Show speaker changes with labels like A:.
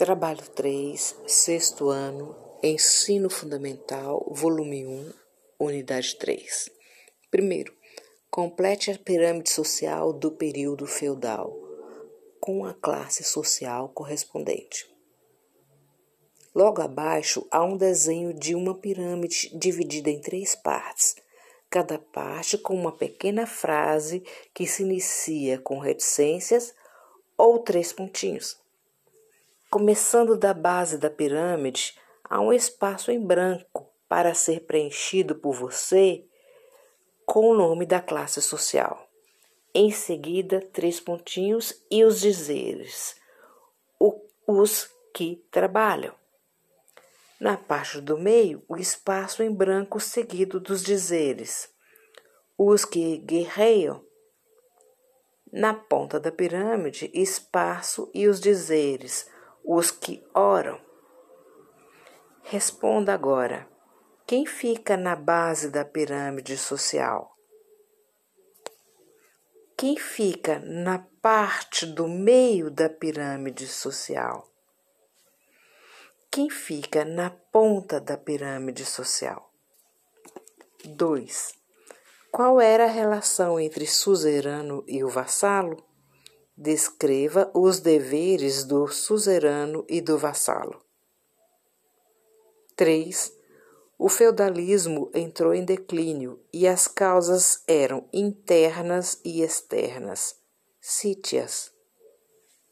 A: Trabalho 3, sexto ano, Ensino Fundamental, volume 1, unidade 3. Primeiro, complete a pirâmide social do período feudal, com a classe social correspondente. Logo abaixo há um desenho de uma pirâmide dividida em três partes, cada parte com uma pequena frase que se inicia com reticências ou três pontinhos. Começando da base da pirâmide, há um espaço em branco para ser preenchido por você com o nome da classe social. Em seguida, três pontinhos e os dizeres, os que trabalham. Na parte do meio, o espaço em branco seguido dos dizeres, os que guerreiam. Na ponta da pirâmide, espaço e os dizeres, os que oram. Responda agora: quem fica na base da pirâmide social? Quem fica na parte do meio da pirâmide social? Quem fica na ponta da pirâmide social? 2. Qual era a relação entre suzerano e o vassalo? Descreva os deveres do suzerano e do vassalo. 3. O feudalismo entrou em declínio e as causas eram internas e externas. Cite-as.